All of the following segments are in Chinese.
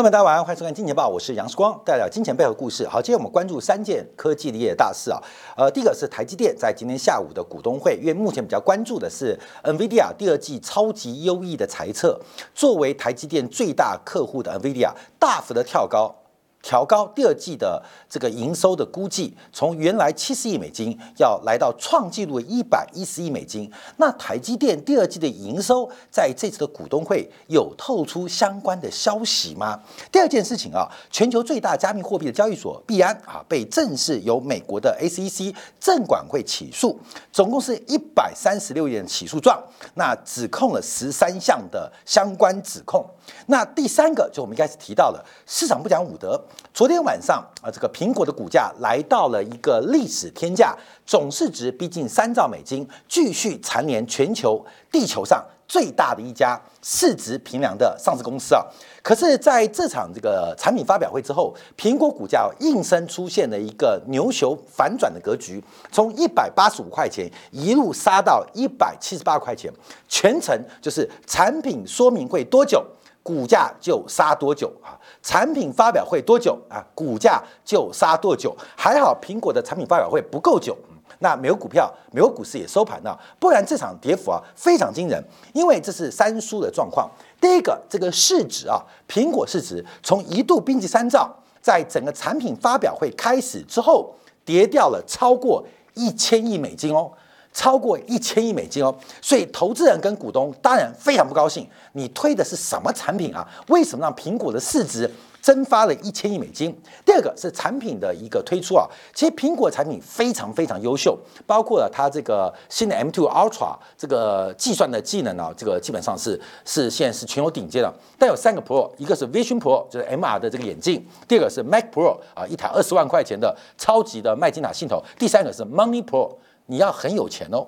朋友们，大家晚上，欢迎收看《金钱报》，我是杨世光，带来金钱背后故事。好，今天我们关注三件科技业的大事啊。呃，第一个是台积电在今天下午的股东会，因为目前比较关注的是 NVIDIA 第二季超级优异的财测，作为台积电最大客户的 NVIDIA 大幅的跳高。调高第二季的这个营收的估计，从原来七十亿美金要来到创纪录的一百一十亿美金。那台积电第二季的营收在这次的股东会有透出相关的消息吗？第二件事情啊，全球最大加密货币的交易所币安啊，被正式由美国的 SEC 证管会起诉，总共是一百三十六页起诉状，那指控了十三项的相关指控。那第三个就我们一开始提到了，市场不讲武德。昨天晚上啊，这个苹果的股价来到了一个历史天价，总市值逼近三兆美金，继续蝉联全球地球上最大的一家市值平量的上市公司啊。可是，在这场这个产品发表会之后，苹果股价应声出现了一个牛熊反转的格局，从一百八十五块钱一路杀到一百七十八块钱，全程就是产品说明会多久。股价就杀多久啊？产品发表会多久啊？股价就杀多久？还好苹果的产品发表会不够久，那美国股票、美国股市也收盘了，不然这场跌幅啊非常惊人。因为这是三输的状况。第一个，这个市值啊，苹果市值从一度冰级三兆，在整个产品发表会开始之后，跌掉了超过一千亿美金哦。超过一千亿美金哦，所以投资人跟股东当然非常不高兴。你推的是什么产品啊？为什么让苹果的市值蒸发了一千亿美金？第二个是产品的一个推出啊，其实苹果产品非常非常优秀，包括了它这个新的 M2 Ultra 这个计算的技能啊，这个基本上是是现在是全球顶尖的。但有三个 Pro，一个是 Vision Pro，就是 MR 的这个眼镜；第二个是 Mac Pro 啊，一台二十万块钱的超级的麦金塔系统；第三个是 Money Pro。你要很有钱哦，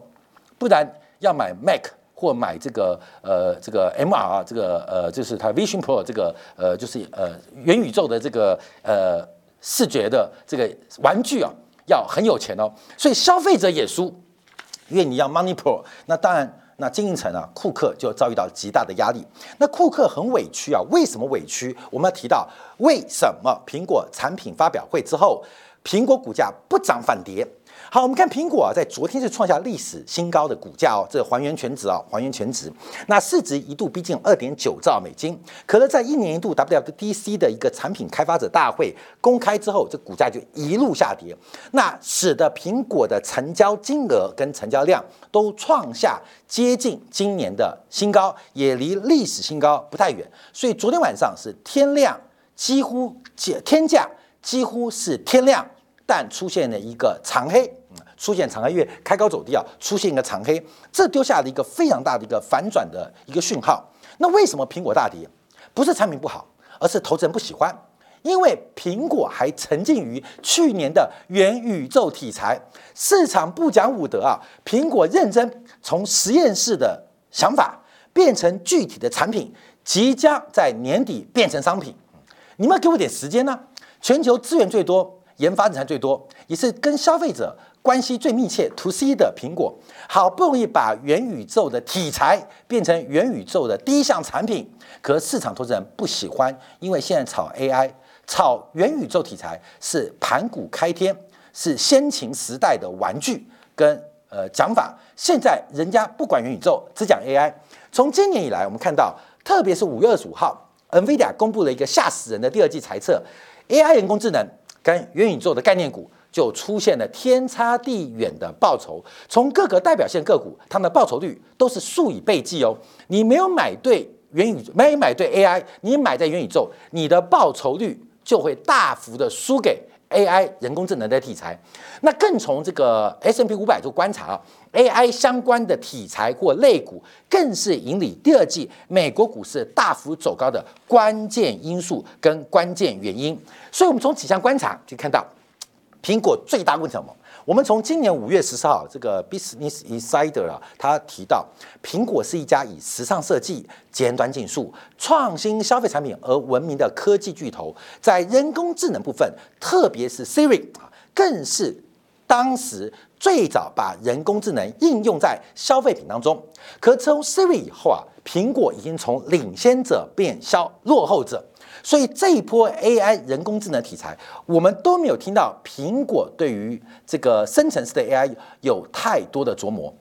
不然要买 Mac 或买这个呃这个 MR 这个呃就是它 Vision Pro 这个呃就是呃元宇宙的这个呃视觉的这个玩具啊，要很有钱哦。所以消费者也输，因为你要 Money Pro，那当然那经营层啊库克就遭遇到极大的压力。那库克很委屈啊，为什么委屈？我们要提到为什么苹果产品发表会之后，苹果股价不涨反跌？好，我们看苹果啊，在昨天是创下历史新高的股价哦，这还原全值啊，还原全值。那市值一度逼近二点九兆美金，可是，在一年一度 WWDC 的一个产品开发者大会公开之后，这股价就一路下跌，那使得苹果的成交金额跟成交量都创下接近今年的新高，也离历史新高不太远。所以昨天晚上是天亮，几乎天价几乎是天亮，但出现了一个长黑。出现长黑月开高走低啊，出现一个长黑，这丢下了一个非常大的一个反转的一个讯号。那为什么苹果大跌？不是产品不好，而是投资人不喜欢，因为苹果还沉浸于去年的元宇宙题材，市场不讲武德啊。苹果认真从实验室的想法变成具体的产品，即将在年底变成商品。你们给我点时间呢？全球资源最多，研发人才最多，也是跟消费者。关系最密切，to C 的苹果好不容易把元宇宙的题材变成元宇宙的第一项产品，可市场投资人不喜欢，因为现在炒 AI、炒元宇宙题材是盘古开天，是先秦时代的玩具跟呃讲法。现在人家不管元宇宙，只讲 AI。从今年以来，我们看到，特别是五月二十五号，NVIDIA 公布了一个吓死人的第二季财测，AI 人工智能跟元宇宙的概念股。就出现了天差地远的报酬，从各个代表性个股，它们的报酬率都是数以倍计哦。你没有买对元宇宙，没有买对 AI，你买在元宇宙，你的报酬率就会大幅的输给 AI 人工智能的题材。那更从这个 S M P 五百做观察啊，AI 相关的题材或类股，更是引领第二季美国股市大幅走高的关键因素跟关键原因。所以，我们从几项观察就看到。苹果最大问什么？我们从今年五月十四号，这个 Business Insider 啊，他提到，苹果是一家以时尚设计、尖端技术、创新消费产品而闻名的科技巨头，在人工智能部分，特别是 Siri 啊，更是当时最早把人工智能应用在消费品当中。可从 Siri 以后啊，苹果已经从领先者变消落后者。所以这一波 AI 人工智能题材，我们都没有听到苹果对于这个深层次的 AI 有太多的琢磨。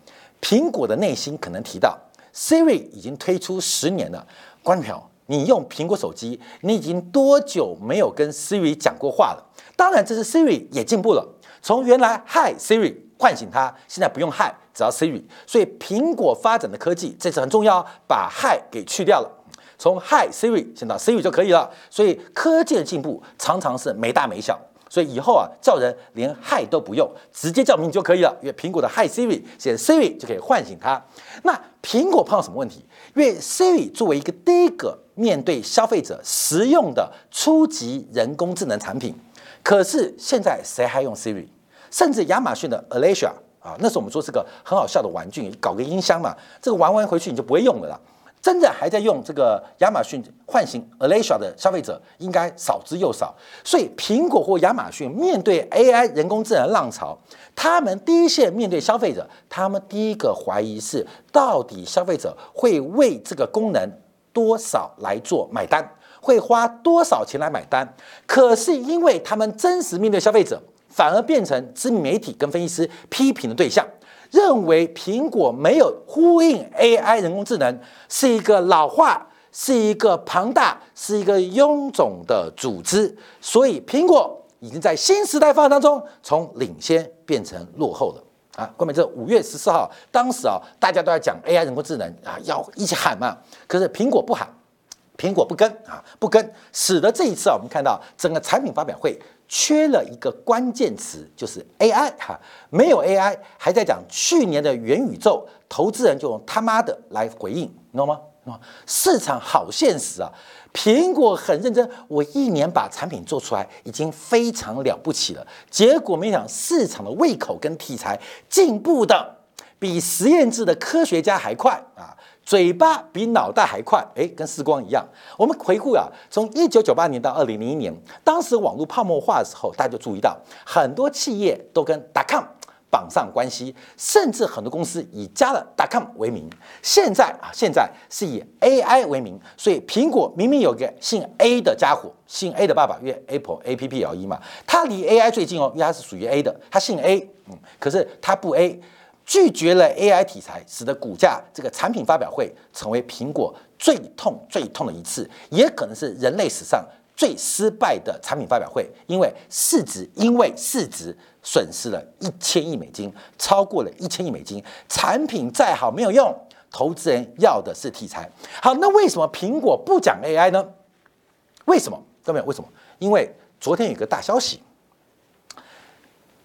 苹果的内心可能提到，Siri 已经推出十年了，观众朋友，你用苹果手机，你已经多久没有跟 Siri 讲过话了？当然，这是 Siri 也进步了，从原来 Hi Siri 唤醒它，现在不用 Hi，只要 Siri。所以苹果发展的科技这次很重要，把 Hi 给去掉了。从 Hi Siri 先到 Siri 就可以了，所以科技的进步常常是没大没小，所以以后啊叫人连 Hi 都不用，直接叫名就可以了。因为苹果的 Hi Siri，现在 Siri 就可以唤醒它。那苹果碰到什么问题？因为 Siri 作为一个第一个面对消费者实用的初级人工智能产品，可是现在谁还用 Siri？甚至亚马逊的 Alexa 啊，那时候我们说是个很好笑的玩具，搞个音箱嘛，这个玩完回去你就不会用了啦。真的还在用这个亚马逊唤醒 Alexa 的消费者应该少之又少，所以苹果或亚马逊面对 AI 人工智能浪潮，他们第一线面对消费者，他们第一个怀疑是到底消费者会为这个功能多少来做买单，会花多少钱来买单？可是因为他们真实面对消费者，反而变成知名媒体跟分析师批评的对象。认为苹果没有呼应 AI 人工智能，是一个老化，是一个庞大，是一个臃肿的组织，所以苹果已经在新时代发展当中从领先变成落后了啊！关键这五月十四号，当时啊，大家都在讲 AI 人工智能啊，要一起喊嘛，可是苹果不喊，苹果不跟啊，不跟，使得这一次啊，我们看到整个产品发表会。缺了一个关键词，就是 AI 哈，没有 AI，还在讲去年的元宇宙，投资人就用他妈的来回应，你懂吗？市场好现实啊！苹果很认真，我一年把产品做出来已经非常了不起了，结果没想市场的胃口跟题材进步的比实验室的科学家还快啊！嘴巴比脑袋还快，哎，跟时光一样。我们回顾啊，从一九九八年到二零零一年，当时网络泡沫化的时候，大家就注意到很多企业都跟 .com 绑上关系，甚至很多公司以加了 .com 为名。现在啊，现在是以 AI 为名，所以苹果明明有个姓 A 的家伙，姓 A 的爸爸，因为 Apple A P P L E 嘛，他离 AI 最近哦，因为他是属于 A 的，他姓 A，嗯，可是他不 A。拒绝了 AI 题材，使得股价这个产品发表会成为苹果最痛最痛的一次，也可能是人类史上最失败的产品发表会，因为市值因为市值损失了一千亿美金，超过了一千亿美金，产品再好没有用，投资人要的是题材。好，那为什么苹果不讲 AI 呢？为什么？各位为什么？因为昨天有个大消息，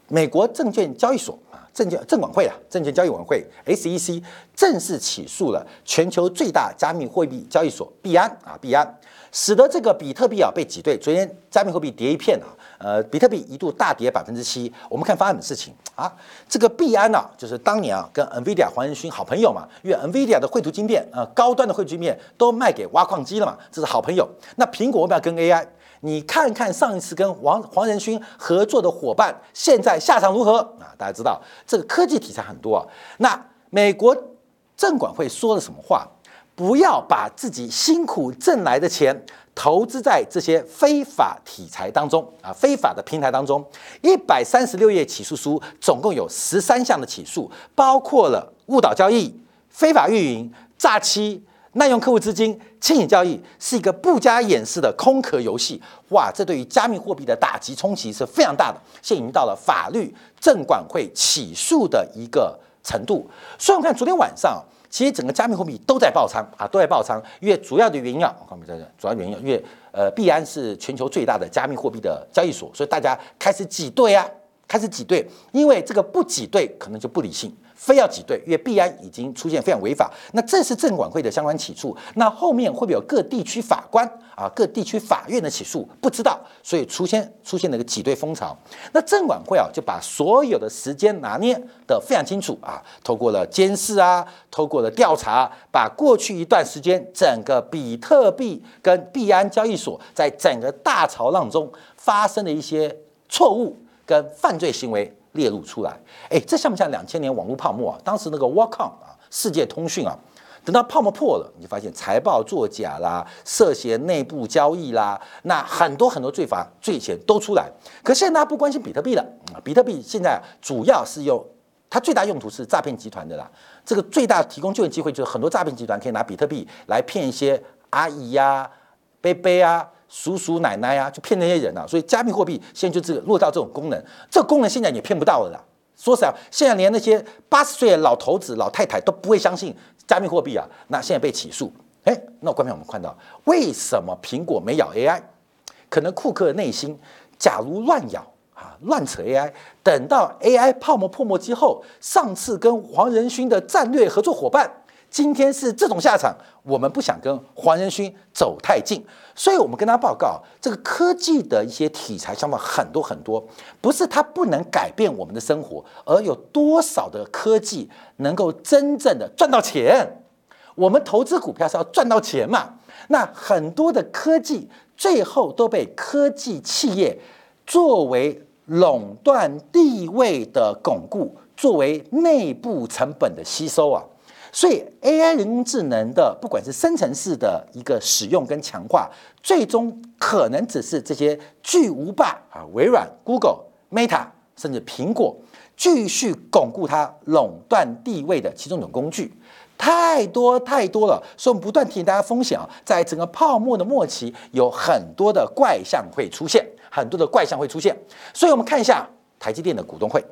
美国证券交易所啊。证券证管会啊，证券交易委员会 SEC 正式起诉了全球最大加密货币交易所币安啊，币安，使得这个比特币啊被挤兑。昨天加密货币跌一片啊，呃，比特币一度大跌百分之七。我们看发生什么事情啊？这个币安啊，就是当年啊跟 NVIDIA 黄仁勋好朋友嘛，因为 NVIDIA 的绘图晶片呃高端的绘图晶片都卖给挖矿机了嘛，这是好朋友。那苹果为什么要跟 AI？你看看上一次跟黄黄仁勋合作的伙伴，现在下场如何啊？大家知道这个科技题材很多啊。那美国证管会说了什么话？不要把自己辛苦挣来的钱投资在这些非法题材当中啊，非法的平台当中。一百三十六页起诉书，总共有十三项的起诉，包括了误导交易、非法运营、诈欺。滥用客户资金、牵引交易是一个不加掩饰的空壳游戏。哇，这对于加密货币的打击冲击是非常大的，现已经到了法律证管会起诉的一个程度。所以，我们看昨天晚上，其实整个加密货币都在爆仓啊，都在爆仓。因为主要的原因啊，我看我们在这，主要原因，因为呃，币安是全球最大的加密货币的交易所，所以大家开始挤兑啊，开始挤兑，因为这个不挤兑可能就不理性。非要挤兑，因为币安已经出现非常违法。那这是证管会的相关起诉，那后面会不会有各地区法官啊、各地区法院的起诉？不知道，所以出现出现了一个挤兑风潮。那证管会啊，就把所有的时间拿捏得非常清楚啊，透过了监视啊，透过了调查，把过去一段时间整个比特币跟币安交易所在整个大潮浪中发生的一些错误跟犯罪行为。列入出来，哎，这像不像两千年网络泡沫啊？当时那个 w a c o m 啊，世界通讯啊，等到泡沫破了，你就发现财报作假啦，涉嫌内部交易啦，那很多很多罪罚罪嫌都出来。可现在大家不关心比特币了，比特币现在主要是用它最大用途是诈骗集团的啦。这个最大提供就业机会就是很多诈骗集团可以拿比特币来骗一些阿姨呀、贝贝啊、叔叔奶奶呀，就骗那些人啊。所以加密货币现在就这个落到这种功能，这功能现在也骗不到了啦。说实在，现在连那些八十岁的老头子、老太太都不会相信加密货币啊。那现在被起诉，哎，那观众我们看到为什么苹果没咬 AI？可能库克的内心，假如乱咬啊，乱扯 AI，等到 AI 泡沫破灭之后，上次跟黄仁勋的战略合作伙伴。今天是这种下场，我们不想跟黄仁勋走太近，所以我们跟他报告，这个科技的一些题材想法很多很多，不是它不能改变我们的生活，而有多少的科技能够真正的赚到钱？我们投资股票是要赚到钱嘛？那很多的科技最后都被科技企业作为垄断地位的巩固，作为内部成本的吸收啊。所以，AI 人工智能的不管是生成式的一个使用跟强化，最终可能只是这些巨无霸啊，微软、Google、Meta，甚至苹果继续巩固它垄断地位的其中一种工具。太多太多了，所以我们不断提醒大家风险啊，在整个泡沫的末期，有很多的怪象会出现，很多的怪象会出现。所以我们看一下台积电的股东会。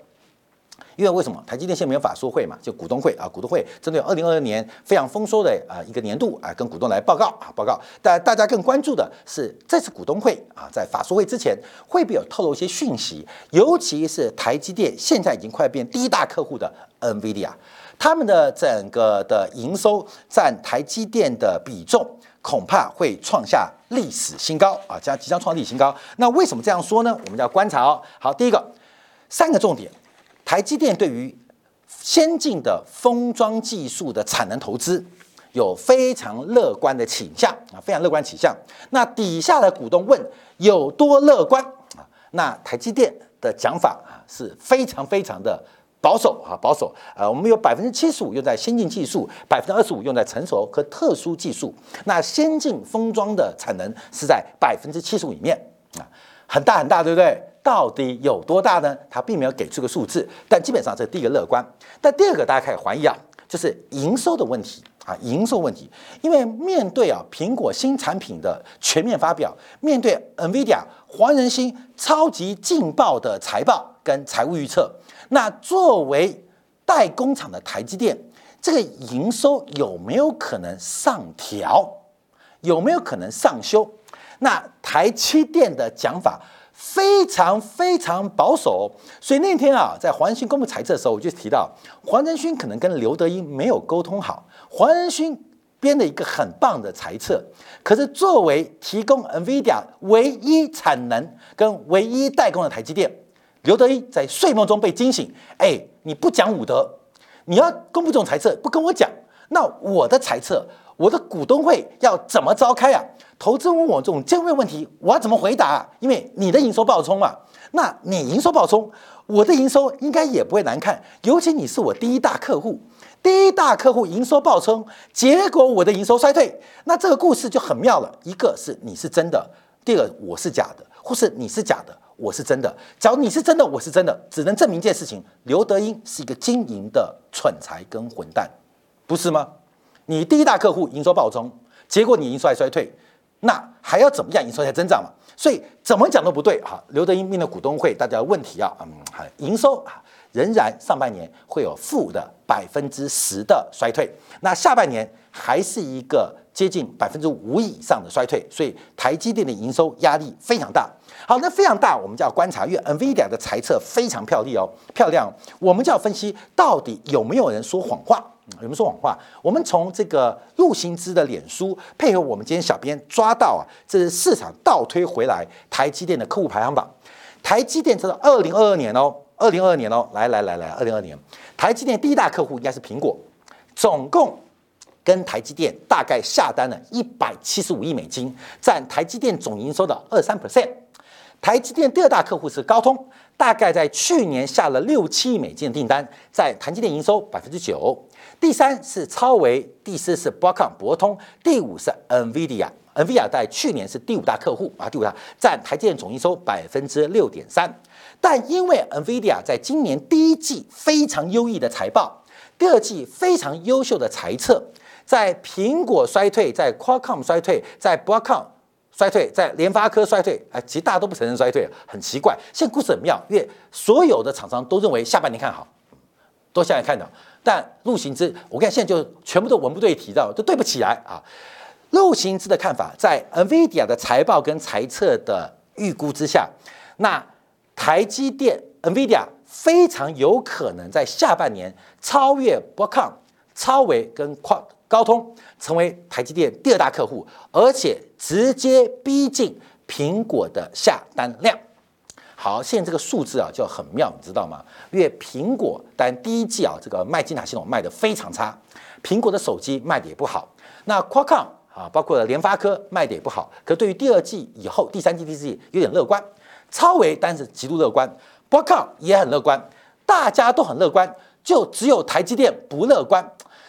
因为为什么台积电现在没有法说会嘛？就股东会啊，股东会针对二零二二年非常丰收的啊一个年度啊，跟股东来报告啊报告。但大家更关注的是这次股东会啊，在法说会之前会不会有透露一些讯息？尤其是台积电现在已经快变第一大客户的 NVIDIA，他们的整个的营收占台积电的比重恐怕会创下历史新高啊，将即将创历史新高。那为什么这样说呢？我们就要观察哦。好，第一个三个重点。台积电对于先进的封装技术的产能投资有非常乐观的倾向啊，非常乐观倾向。那底下的股东问有多乐观啊？那台积电的讲法啊是非常非常的保守啊，保守。呃，我们有百分之七十五用在先进技术，百分之二十五用在成熟和特殊技术。那先进封装的产能是在百分之七十五里面啊，很大很大，对不对？到底有多大呢？他并没有给出个数字，但基本上这是第一个乐观。但第二个大家开始怀疑啊，就是营收的问题啊，营收问题。因为面对啊苹果新产品的全面发表，面对 NVIDIA 黄仁勋超级劲爆的财报跟财务预测，那作为代工厂的台积电，这个营收有没有可能上调？有没有可能上修？那台积电的讲法。非常非常保守，所以那天啊，在黄仁勋公布财测的时候，我就提到黄仁勋可能跟刘德英没有沟通好。黄仁勋编了一个很棒的财测，可是作为提供 NVIDIA 唯一产能跟唯一代工的台积电，刘德英在睡梦中被惊醒。哎，你不讲武德，你要公布这种财测，不跟我讲，那我的财测，我的股东会要怎么召开啊？投资问我这种尖锐问题，我要怎么回答？因为你的营收爆冲嘛，那你营收爆冲，我的营收应该也不会难看。尤其你是我第一大客户，第一大客户营收爆冲，结果我的营收衰退，那这个故事就很妙了。一个是你是真的，第二个我是假的，或是你是假的，我是真的。假如你是真的，我是真的，只能证明一件事情：刘德英是一个经营的蠢材跟混蛋，不是吗？你第一大客户营收暴增，结果你营收还衰退。那还要怎么样营收才增长嘛？所以怎么讲都不对哈。刘德英命的股东会，大家问题啊，嗯，营收啊仍然上半年会有负的百分之十的衰退，那下半年还是一个接近百分之五以上的衰退，所以台积电的营收压力非常大。好，那非常大，我们就要观察，因为 NVIDIA 的财测非常漂亮哦，漂亮，我们就要分析到底有没有人说谎话。有没有说谎话？我们从这个陆行之的脸书，配合我们今天小编抓到啊，这是市场倒推回来台积电的客户排行榜。台积电这是二零二二年哦，二零二二年哦，来来来来，二零二二年，台积电第一大客户应该是苹果，总共跟台积电大概下单了一百七十五亿美金，占台积电总营收的二三 percent。台积电第二大客户是高通，大概在去年下了六七亿美金的订单，在台积电营收百分之九。第三是超维，第四是 b r o c o m 博通，第五是 NVIDIA，NVIDIA 在去年是第五大客户啊，第五大占台积电总营收百分之六点三。但因为 NVIDIA 在今年第一季非常优异的财报，第二季非常优秀的财测，在苹果衰退，在 Qualcomm 衰退，在博通衰退，在联发科衰退，哎，其实大家都不承认衰退，很奇怪。现在故事很妙，因为所有的厂商都认为下半年看好，都下来看的。但陆行之，我看现在就全部都文不对题，的，都对不起来啊。陆行之的看法，在 NVIDIA 的财报跟财测的预估之下，那台积电 NVIDIA 非常有可能在下半年超越 b o c o m、超微跟跨高通，成为台积电第二大客户，而且直接逼近苹果的下单量。好，现在这个数字啊就很妙，你知道吗？因为苹果但第一季啊这个卖金塔系统卖的非常差，苹果的手机卖的也不好。那 Qualcomm 啊，包括联发科卖的也不好。可对于第二季以后、第三季、第四季有点乐观。超维但是极度乐观，Qualcomm 也很乐观，大家都很乐观，就只有台积电不乐观。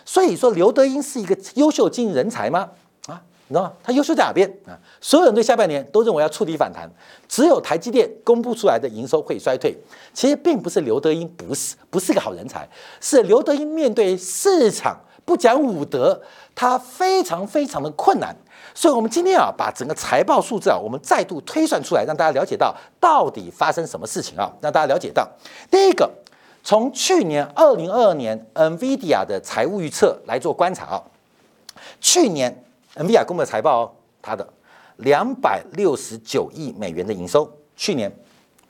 所以说，刘德英是一个优秀经营人才吗？啊你知道吗？他优秀在哪边啊？所有人对下半年都认为要触底反弹，只有台积电公布出来的营收会衰退。其实并不是刘德英不是不是个好人才，是刘德英面对市场不讲武德，他非常非常的困难。所以，我们今天啊，把整个财报数字啊，我们再度推算出来，让大家了解到到底发生什么事情啊？让大家了解到，第一个，从去年二零二二年 NVIDIA 的财务预测来做观察啊，去年。NVIDIA 公布的财报哦，它的两百六十九亿美元的营收，去年、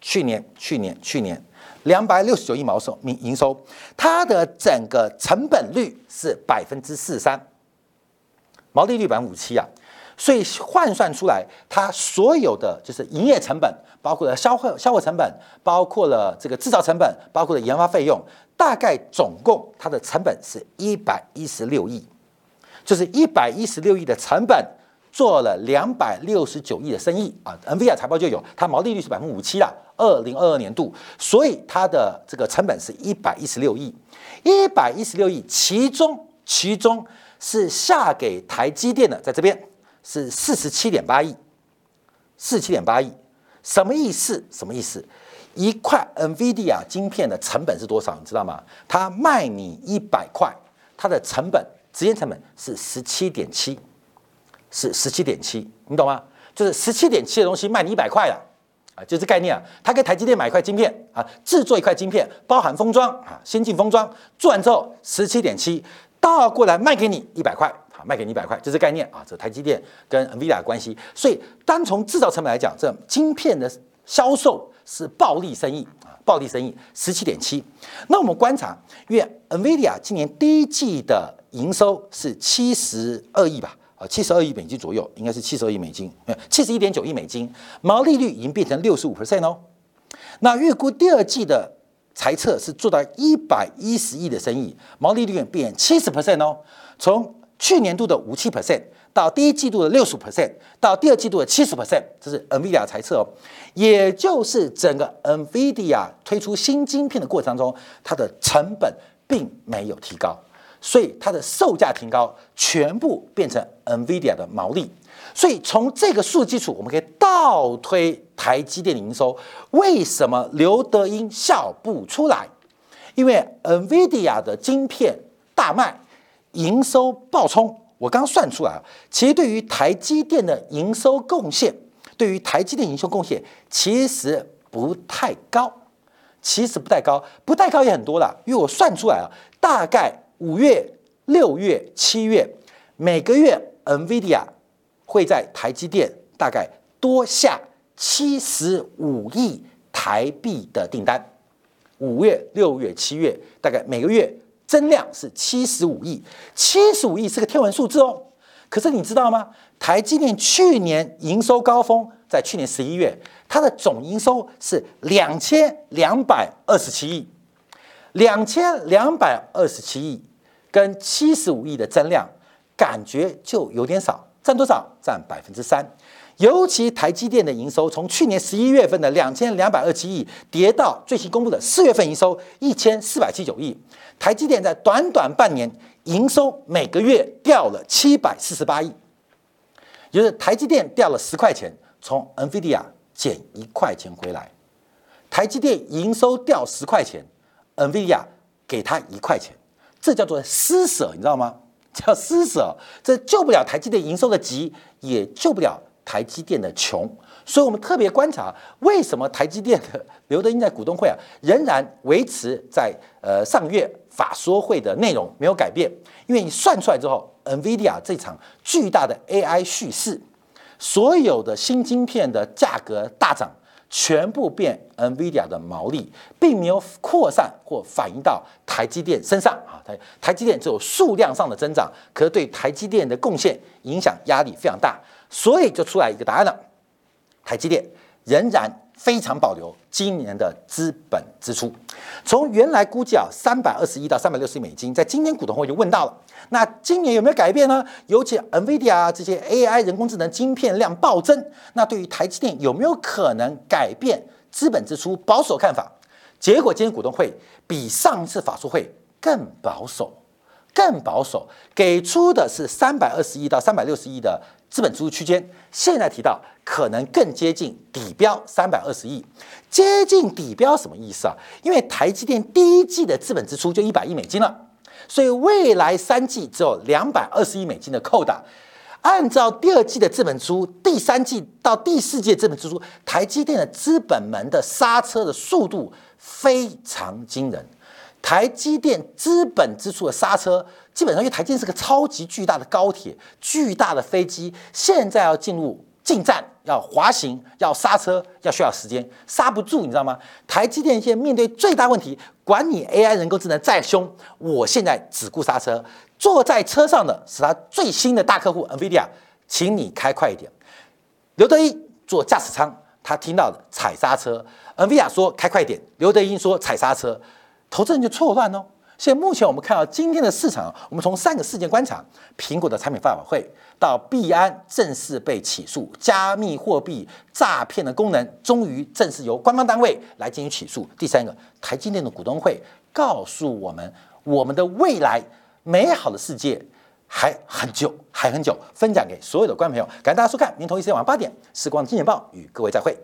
去年、去年、去年两百六十九亿毛收营营收，它的整个成本率是百分之四三，毛利率百分之五七啊，所以换算出来，它所有的就是营业成本，包括了消费消费成本，包括了这个制造成本，包括了研发费用，大概总共它的成本是一百一十六亿。就是一百一十六亿的成本做了两百六十九亿的生意啊，NVIDIA 财报就有，它毛利率是百分之五七啦，二零二二年度，所以它的这个成本是一百一十六亿，一百一十六亿，其中其中是下给台积电的，在这边。是四十七点八亿，四十七点八亿，什么意思？什么意思？一块 NVIDIA 晶片的成本是多少？你知道吗？它卖你一百块，它的成本。直接成本是十七点七，是十七点七，你懂吗？就是十七点七的东西卖你一百块了，啊，就这概念啊。他跟台积电买一块晶片啊，制作一块晶片，包含封装啊，先进封装，做完之后十七点七倒过来卖给你一百块，卖给你一百块，就这概念啊。这台积电跟 NVIDIA 的关系，所以单从制造成本来讲，这晶片的销售是暴利生意啊，暴利生意十七点七。那我们观察，因为 NVIDIA 今年第一季的营收是七十二亿吧，啊，七十二亿美金左右，应该是七十二亿美金，七十一点九亿美金，毛利率已经变成六十五 percent 哦。那预估第二季的财测是做到一百一十亿的生意，毛利率变七十 percent 哦。从去年度的五七 percent 到第一季度的六十 percent，到第二季度的七十 percent，这是 NVIDIA 猜测哦。也就是整个 NVIDIA 推出新晶片的过程当中，它的成本并没有提高。所以它的售价提高，全部变成 NVIDIA 的毛利。所以从这个数基础，我们可以倒推台积电的营收。为什么刘德英笑不出来？因为 NVIDIA 的晶片大卖，营收爆冲。我刚算出来啊，其实对于台积电的营收贡献，对于台积电营收贡献其实不太高，其实不太高，不太高也很多了。因为我算出来啊，大概。五月、六月、七月，每个月，NVIDIA 会在台积电大概多下七十五亿台币的订单。五月、六月、七月，大概每个月增量是七十五亿。七十五亿是个天文数字哦。可是你知道吗？台积电去年营收高峰在去年十一月，它的总营收是两千两百二十七亿。两千两百二十七亿跟七十五亿的增量，感觉就有点少，占多少？占百分之三。尤其台积电的营收，从去年十一月份的两千两百二七亿，跌到最新公布的四月份营收一千四百七十九亿。台积电在短短半年营收每个月掉了七百四十八亿，就是台积电掉了十块钱，从 NVIDIA 减一块钱回来。台积电营收掉十块钱，NVIDIA 给他一块钱，这叫做施舍，你知道吗？叫施舍，这救不了台积电营收的急，也救不了。台积电的穷，所以我们特别观察，为什么台积电的刘德英在股东会啊，仍然维持在呃上月法说会的内容没有改变？因为你算出来之后，NVIDIA 这场巨大的 AI 叙事，所有的新晶片的价格大涨，全部变 NVIDIA 的毛利，并没有扩散或反映到台积电身上啊。台台积电只有数量上的增长，可是对台积电的贡献影响压力非常大。所以就出来一个答案了，台积电仍然非常保留今年的资本支出，从原来估计啊三百二十亿到三百六十亿美金，在今天股东会就问到了，那今年有没有改变呢？尤其 NVIDIA 这些 AI 人工智能晶片量暴增，那对于台积电有没有可能改变资本支出保守看法？结果今天股东会比上次法说会更保守，更保守，给出的是三百二十亿到三百六十亿的。资本支出区间现在提到可能更接近底标三百二十亿，接近底标什么意思啊？因为台积电第一季的资本支出就一百亿美金了，所以未来三季只有两百二十亿美金的扣打。按照第二季的资本支出，第三季到第四季的资本支出，台积电的资本门的刹车的速度非常惊人。台积电资本支出的刹车，基本上因为台积电是个超级巨大的高铁、巨大的飞机，现在要进入进站、要滑行、要刹车，要需要时间，刹不住，你知道吗？台积电现在面对最大问题，管你 AI 人工智能再凶，我现在只顾刹车。坐在车上的是他最新的大客户 NVIDIA，请你开快一点。刘德一坐驾驶舱，他听到的踩刹车，NVIDIA 说开快点，刘德英说踩刹车。投资人就错乱哦。现在目前我们看到今天的市场，我们从三个事件观察：苹果的产品发布会，到币安正式被起诉，加密货币诈骗的功能终于正式由官方单位来进行起诉。第三个，台积电的股东会告诉我们，我们的未来美好的世界还很久，还很久。分享给所有的观众朋友，感谢大家收看，明天同一时间晚上八点，时光金钱报与各位再会。